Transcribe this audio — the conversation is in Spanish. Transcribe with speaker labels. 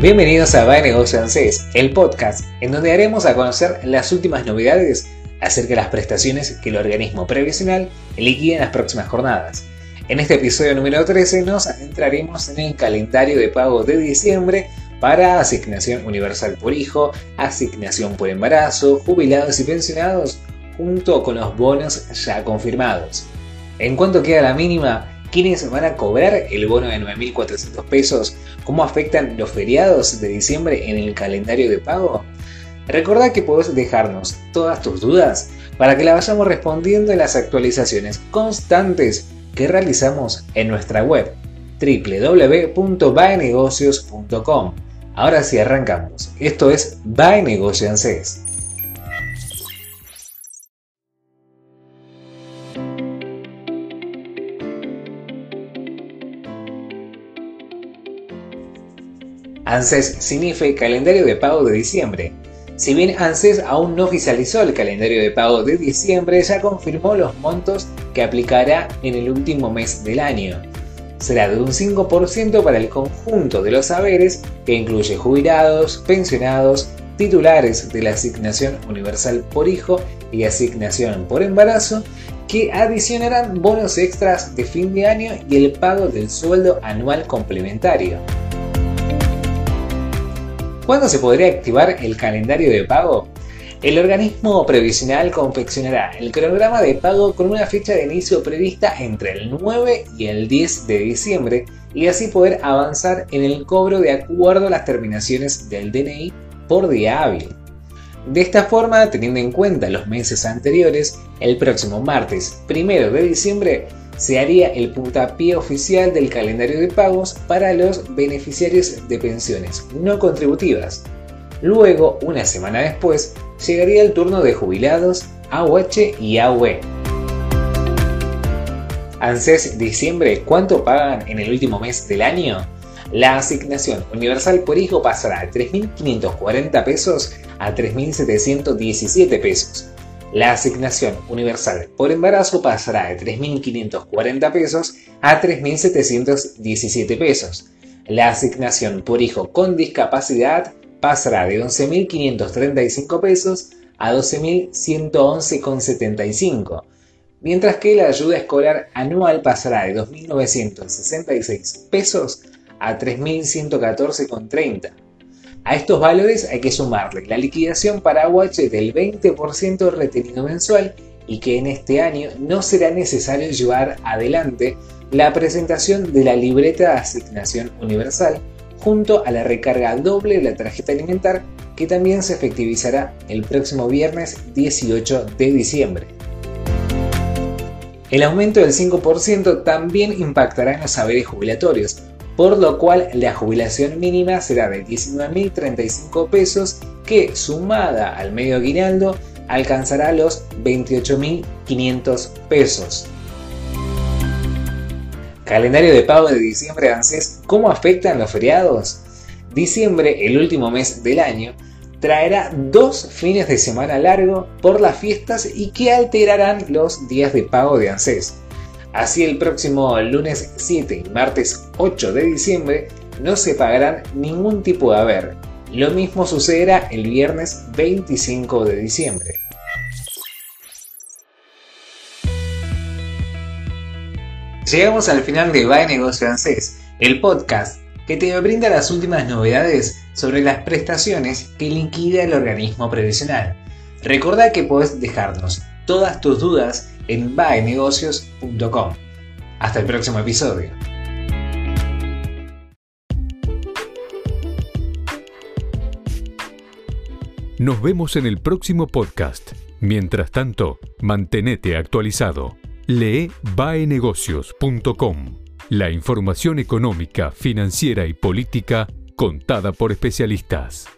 Speaker 1: Bienvenidos a Va Negocio ANSES, el podcast en donde haremos a conocer las últimas novedades acerca de las prestaciones que el organismo previsional liquida en las próximas jornadas. En este episodio número 13 nos adentraremos en el calendario de pago de diciembre para asignación universal por hijo, asignación por embarazo, jubilados y pensionados, junto con los bonos ya confirmados. En cuanto queda la mínima, ¿Quiénes van a cobrar el bono de 9.400 pesos? ¿Cómo afectan los feriados de diciembre en el calendario de pago? Recordá que podés dejarnos todas tus dudas para que las vayamos respondiendo en las actualizaciones constantes que realizamos en nuestra web www.baenegocios.com. Ahora sí arrancamos. Esto es Bae Negocio ANSES significa calendario de pago de diciembre. Si bien ANSES aún no oficializó el calendario de pago de diciembre, ya confirmó los montos que aplicará en el último mes del año. Será de un 5% para el conjunto de los saberes, que incluye jubilados, pensionados, titulares de la asignación universal por hijo y asignación por embarazo, que adicionarán bonos extras de fin de año y el pago del sueldo anual complementario. ¿Cuándo se podría activar el calendario de pago? El organismo previsional confeccionará el cronograma de pago con una fecha de inicio prevista entre el 9 y el 10 de diciembre y así poder avanzar en el cobro de acuerdo a las terminaciones del DNI por día hábil. De esta forma, teniendo en cuenta los meses anteriores, el próximo martes 1 de diciembre se haría el puntapié oficial del calendario de pagos para los beneficiarios de pensiones no contributivas. Luego, una semana después, llegaría el turno de jubilados, AUH y AUE. ANSES diciembre, ¿cuánto pagan en el último mes del año? La asignación universal por hijo pasará de 3.540 pesos a 3.717 pesos la asignación universal por embarazo pasará de 3.540 pesos a 3.717 pesos. La asignación por hijo con discapacidad pasará de 11.535 pesos a 12.111,75, mientras que la ayuda escolar anual pasará de 2.966 pesos a 3.114,30. A estos valores hay que sumarle la liquidación para AUH del 20% retenido mensual y que en este año no será necesario llevar adelante la presentación de la libreta de asignación universal junto a la recarga doble de la tarjeta alimentar que también se efectivizará el próximo viernes 18 de diciembre. El aumento del 5% también impactará en los saberes jubilatorios, por lo cual la jubilación mínima será de 19.035 pesos que sumada al medio aguinaldo alcanzará los 28.500 pesos. Calendario de pago de diciembre de ANSES, ¿cómo afectan los feriados? Diciembre, el último mes del año, traerá dos fines de semana largo por las fiestas y que alterarán los días de pago de ANSES. Así el próximo lunes 7 y martes 8 de diciembre no se pagarán ningún tipo de haber. Lo mismo sucederá el viernes 25 de diciembre. Llegamos al final de Bye Negocio ANSES, el podcast que te brinda las últimas novedades sobre las prestaciones que liquida el organismo previsional. Recuerda que puedes dejarnos todas tus dudas en baenegocios.com. Hasta el próximo episodio.
Speaker 2: Nos vemos en el próximo podcast. Mientras tanto, mantenete actualizado. Lee baenegocios.com. La información económica, financiera y política contada por especialistas.